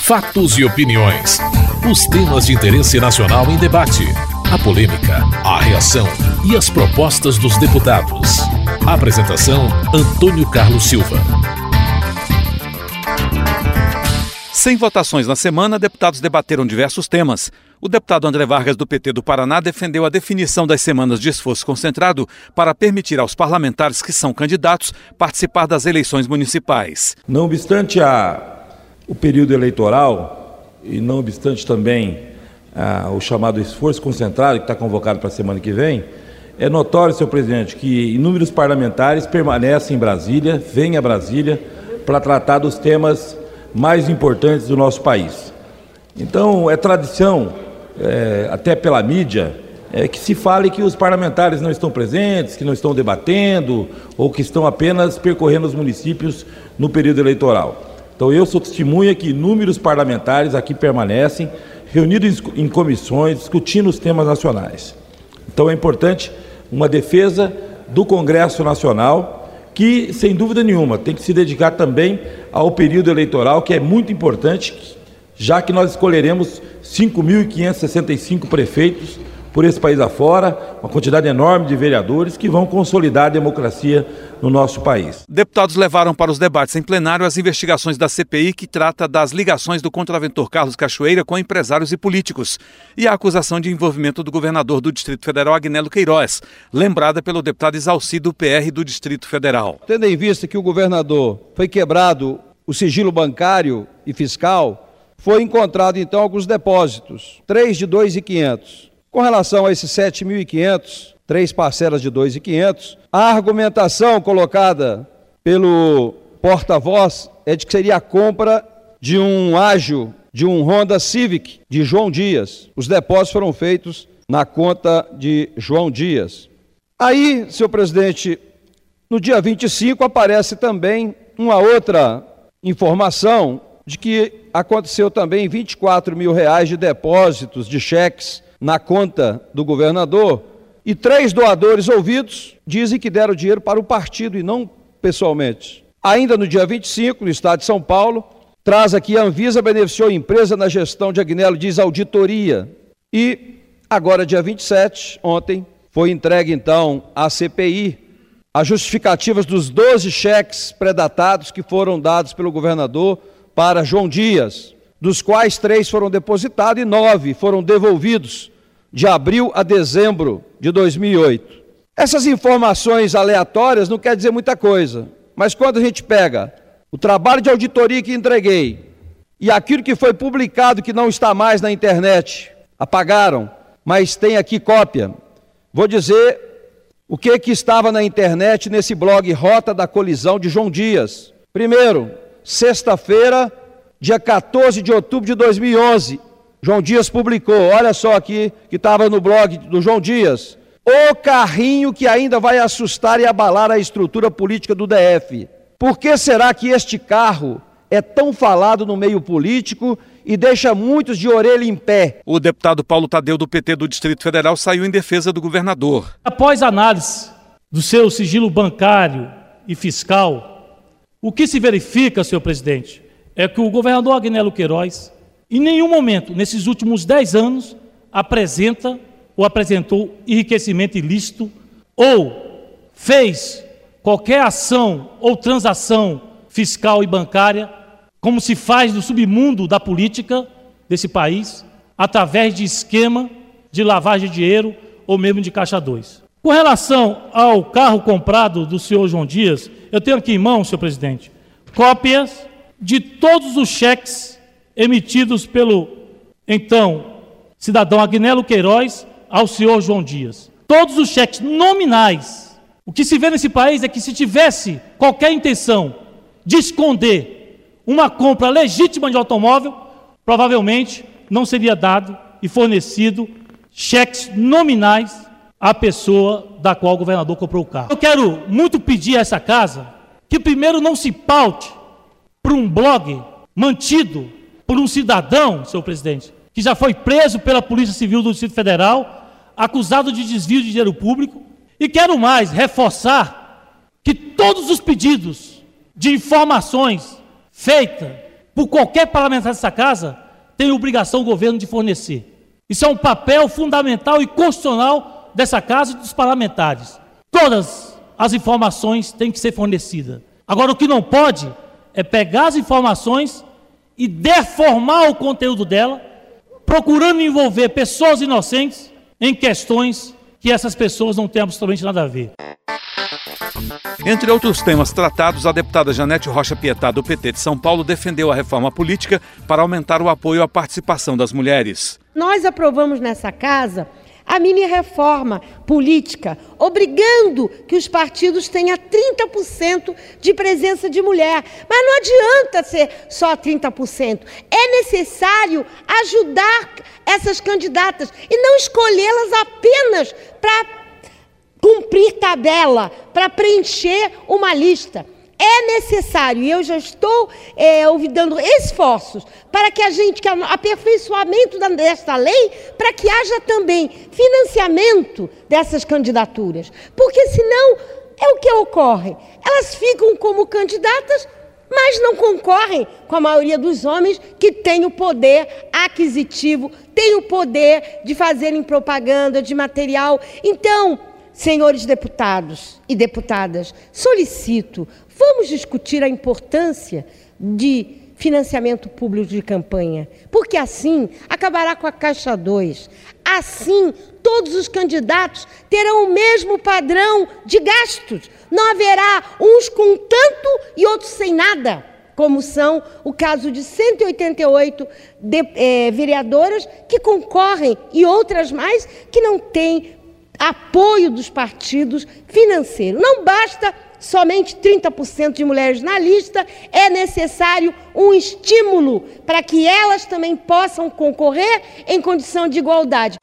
Fatos e opiniões. Os temas de interesse nacional em debate. A polêmica, a reação e as propostas dos deputados. Apresentação: Antônio Carlos Silva. Sem votações na semana, deputados debateram diversos temas. O deputado André Vargas, do PT do Paraná, defendeu a definição das semanas de esforço concentrado para permitir aos parlamentares que são candidatos participar das eleições municipais. Não obstante a, o período eleitoral, e não obstante também a, o chamado esforço concentrado que está convocado para a semana que vem, é notório, senhor presidente, que inúmeros parlamentares permanecem em Brasília, vêm a Brasília para tratar dos temas mais importantes do nosso país. Então, é tradição, é, até pela mídia, é, que se fale que os parlamentares não estão presentes, que não estão debatendo, ou que estão apenas percorrendo os municípios no período eleitoral. Então, eu sou testemunha que inúmeros parlamentares aqui permanecem, reunidos em comissões, discutindo os temas nacionais. Então, é importante uma defesa do Congresso Nacional que, sem dúvida nenhuma, tem que se dedicar também ao período eleitoral, que é muito importante, já que nós escolheremos 5.565 prefeitos por esse país afora, uma quantidade enorme de vereadores que vão consolidar a democracia no nosso país. Deputados levaram para os debates em plenário as investigações da CPI que trata das ligações do contraventor Carlos Cachoeira com empresários e políticos e a acusação de envolvimento do governador do Distrito Federal, Agnello Queiroz, lembrada pelo deputado Isalci do PR do Distrito Federal. Tendo em vista que o governador foi quebrado o sigilo bancário e fiscal, foi encontrado então alguns depósitos, três de 2.500 com relação a esses 7.500, três parcelas de 2.500, a argumentação colocada pelo porta-voz é de que seria a compra de um ágil, de um Honda Civic de João Dias. Os depósitos foram feitos na conta de João Dias. Aí, senhor presidente, no dia 25 aparece também uma outra informação de que aconteceu também 24 mil reais de depósitos de cheques na conta do governador, e três doadores ouvidos dizem que deram dinheiro para o partido e não pessoalmente. Ainda no dia 25, no estado de São Paulo, traz aqui a Anvisa beneficiou a empresa na gestão de Agnello, diz auditoria. E agora, dia 27, ontem, foi entregue então à CPI as justificativas dos 12 cheques predatados que foram dados pelo governador para João Dias, dos quais três foram depositados e nove foram devolvidos de abril a dezembro de 2008. Essas informações aleatórias não quer dizer muita coisa, mas quando a gente pega o trabalho de auditoria que entreguei e aquilo que foi publicado que não está mais na internet, apagaram, mas tem aqui cópia. Vou dizer o que que estava na internet nesse blog Rota da Colisão de João Dias. Primeiro, sexta-feira, dia 14 de outubro de 2011, João Dias publicou, olha só aqui, que estava no blog do João Dias. O carrinho que ainda vai assustar e abalar a estrutura política do DF. Por que será que este carro é tão falado no meio político e deixa muitos de orelha em pé? O deputado Paulo Tadeu, do PT do Distrito Federal, saiu em defesa do governador. Após análise do seu sigilo bancário e fiscal, o que se verifica, senhor presidente, é que o governador Agnello Queiroz em nenhum momento, nesses últimos dez anos, apresenta ou apresentou enriquecimento ilícito ou fez qualquer ação ou transação fiscal e bancária, como se faz no submundo da política desse país, através de esquema de lavagem de dinheiro ou mesmo de caixa 2. Com relação ao carro comprado do senhor João Dias, eu tenho aqui em mão, senhor presidente, cópias de todos os cheques emitidos pelo então cidadão Agnello Queiroz ao senhor João Dias. Todos os cheques nominais. O que se vê nesse país é que se tivesse qualquer intenção de esconder uma compra legítima de automóvel, provavelmente não seria dado e fornecido cheques nominais à pessoa da qual o governador comprou o carro. Eu quero muito pedir a essa casa que primeiro não se paute por um blog mantido por um cidadão, senhor presidente, que já foi preso pela Polícia Civil do Distrito Federal, acusado de desvio de dinheiro público. E quero mais reforçar que todos os pedidos de informações feitas por qualquer parlamentar dessa casa, tem obrigação o governo de fornecer. Isso é um papel fundamental e constitucional dessa casa e dos parlamentares. Todas as informações têm que ser fornecidas. Agora, o que não pode é pegar as informações e deformar o conteúdo dela, procurando envolver pessoas inocentes em questões que essas pessoas não têm absolutamente nada a ver. Entre outros temas tratados, a deputada Janete Rocha Pietá, do PT de São Paulo, defendeu a reforma política para aumentar o apoio à participação das mulheres. Nós aprovamos nessa casa a mini reforma política, obrigando que os partidos tenham 30% de presença de mulher. Mas não adianta ser só 30%. É necessário ajudar essas candidatas e não escolhê-las apenas para cumprir tabela, para preencher uma lista é necessário, e eu já estou é, dando esforços para que a gente, que aperfeiçoamento desta lei, para que haja também financiamento dessas candidaturas. Porque senão é o que ocorre. Elas ficam como candidatas, mas não concorrem com a maioria dos homens que tem o poder aquisitivo, tem o poder de fazerem propaganda, de material. Então, senhores deputados e deputadas, solicito Vamos discutir a importância de financiamento público de campanha, porque assim acabará com a Caixa 2. Assim, todos os candidatos terão o mesmo padrão de gastos. Não haverá uns com tanto e outros sem nada, como são o caso de 188 de, é, vereadoras que concorrem e outras mais que não têm apoio dos partidos financeiro. Não basta somente 30% de mulheres na lista, é necessário um estímulo para que elas também possam concorrer em condição de igualdade.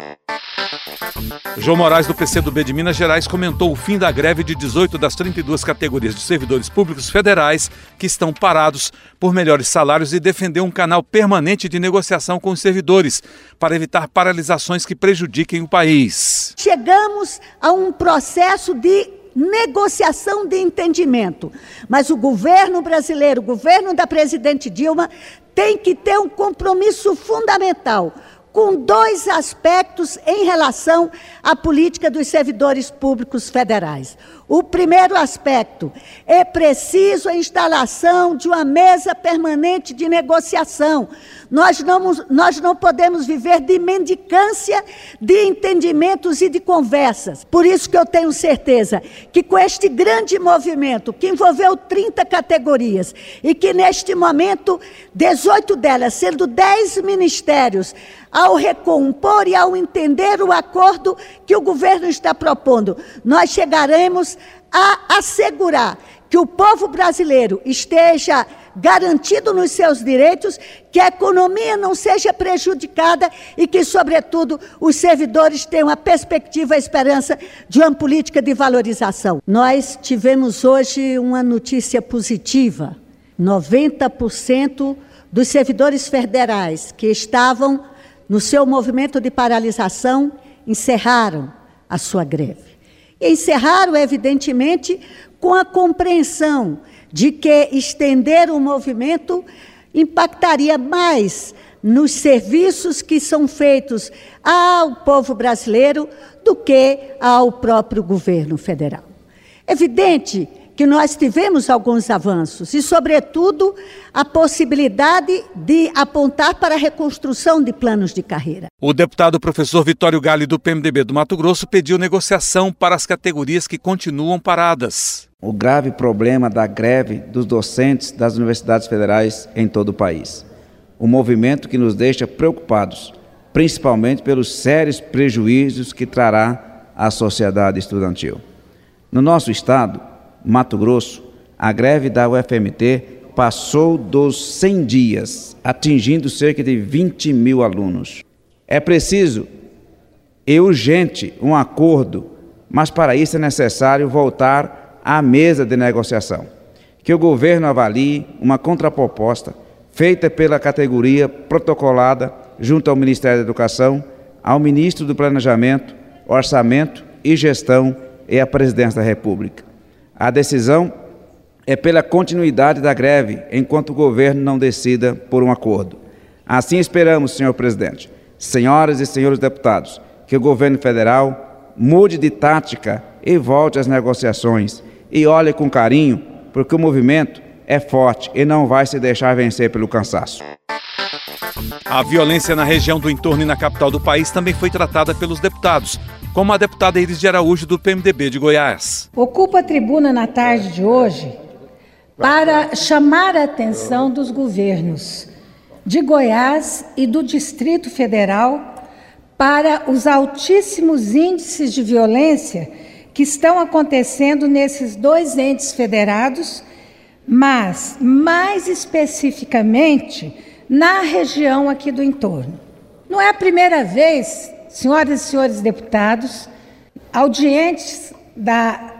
João Moraes, do PCdoB de Minas Gerais, comentou o fim da greve de 18 das 32 categorias de servidores públicos federais que estão parados por melhores salários e defendeu um canal permanente de negociação com os servidores para evitar paralisações que prejudiquem o país. Chegamos a um processo de negociação de entendimento. Mas o governo brasileiro, o governo da presidente Dilma, tem que ter um compromisso fundamental com dois aspectos em relação à política dos servidores públicos federais. O primeiro aspecto é preciso a instalação de uma mesa permanente de negociação. Nós não, nós não podemos viver de mendicância de entendimentos e de conversas. Por isso que eu tenho certeza que com este grande movimento que envolveu 30 categorias e que neste momento 18 delas, sendo 10 ministérios, ao recompor e ao entender o acordo que o governo está propondo, nós chegaremos a assegurar que o povo brasileiro esteja garantido nos seus direitos, que a economia não seja prejudicada e que, sobretudo, os servidores tenham a perspectiva, a esperança de uma política de valorização. Nós tivemos hoje uma notícia positiva: 90% dos servidores federais que estavam no seu movimento de paralisação encerraram a sua greve. E encerraram, evidentemente, com a compreensão de que estender o movimento impactaria mais nos serviços que são feitos ao povo brasileiro do que ao próprio governo federal. Evidente que nós tivemos alguns avanços e, sobretudo, a possibilidade de apontar para a reconstrução de planos de carreira. O deputado professor Vitório Gale, do PMDB do Mato Grosso, pediu negociação para as categorias que continuam paradas. O grave problema da greve dos docentes das universidades federais em todo o país. Um movimento que nos deixa preocupados, principalmente pelos sérios prejuízos que trará à sociedade estudantil. No nosso estado, Mato Grosso, a greve da UFMT passou dos 100 dias, atingindo cerca de 20 mil alunos. É preciso e urgente um acordo, mas para isso é necessário voltar à mesa de negociação. Que o governo avalie uma contraproposta feita pela categoria protocolada junto ao Ministério da Educação, ao Ministro do Planejamento, Orçamento e Gestão e à Presidência da República. A decisão é pela continuidade da greve enquanto o governo não decida por um acordo. Assim esperamos, senhor presidente, senhoras e senhores deputados, que o governo federal mude de tática e volte às negociações e olhe com carinho, porque o movimento é forte e não vai se deixar vencer pelo cansaço. A violência na região do entorno e na capital do país também foi tratada pelos deputados, como a deputada Iris de Araújo, do PMDB de Goiás. Ocupo a tribuna na tarde de hoje para chamar a atenção dos governos de Goiás e do Distrito Federal para os altíssimos índices de violência que estão acontecendo nesses dois entes federados, mas mais especificamente na região aqui do entorno. Não é a primeira vez, senhoras e senhores deputados, audientes da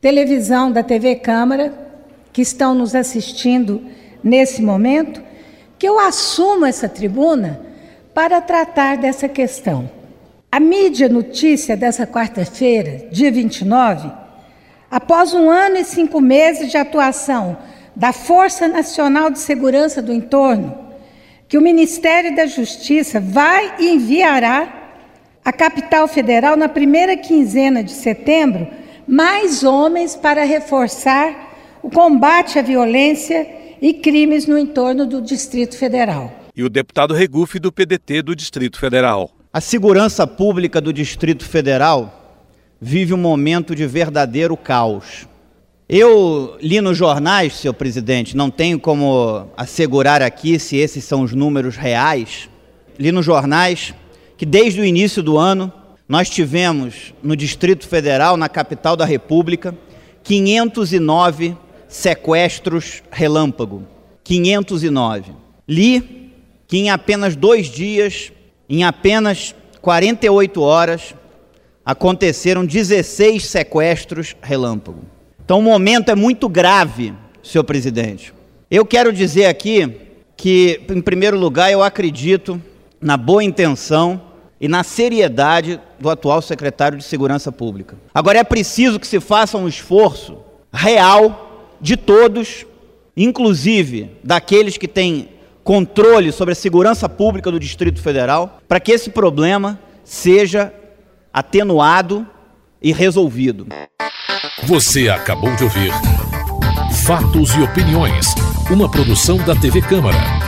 televisão, da TV Câmara, que estão nos assistindo nesse momento, que eu assumo essa tribuna para tratar dessa questão. A mídia notícia dessa quarta-feira, dia 29, após um ano e cinco meses de atuação da Força Nacional de Segurança do Entorno, que o Ministério da Justiça vai e enviará à capital federal na primeira quinzena de setembro mais homens para reforçar o combate à violência e crimes no entorno do Distrito Federal. E o deputado Regufe do PDT do Distrito Federal. A segurança pública do Distrito Federal vive um momento de verdadeiro caos. Eu li nos jornais, senhor presidente, não tenho como assegurar aqui se esses são os números reais. Li nos jornais que desde o início do ano nós tivemos no Distrito Federal, na capital da República, 509 sequestros relâmpago. 509. Li que em apenas dois dias, em apenas 48 horas, aconteceram 16 sequestros relâmpago. Então o momento é muito grave, senhor presidente. Eu quero dizer aqui que, em primeiro lugar, eu acredito na boa intenção e na seriedade do atual secretário de Segurança Pública. Agora é preciso que se faça um esforço real de todos, inclusive daqueles que têm controle sobre a segurança pública do Distrito Federal, para que esse problema seja atenuado e resolvido. Você acabou de ouvir Fatos e Opiniões, uma produção da TV Câmara.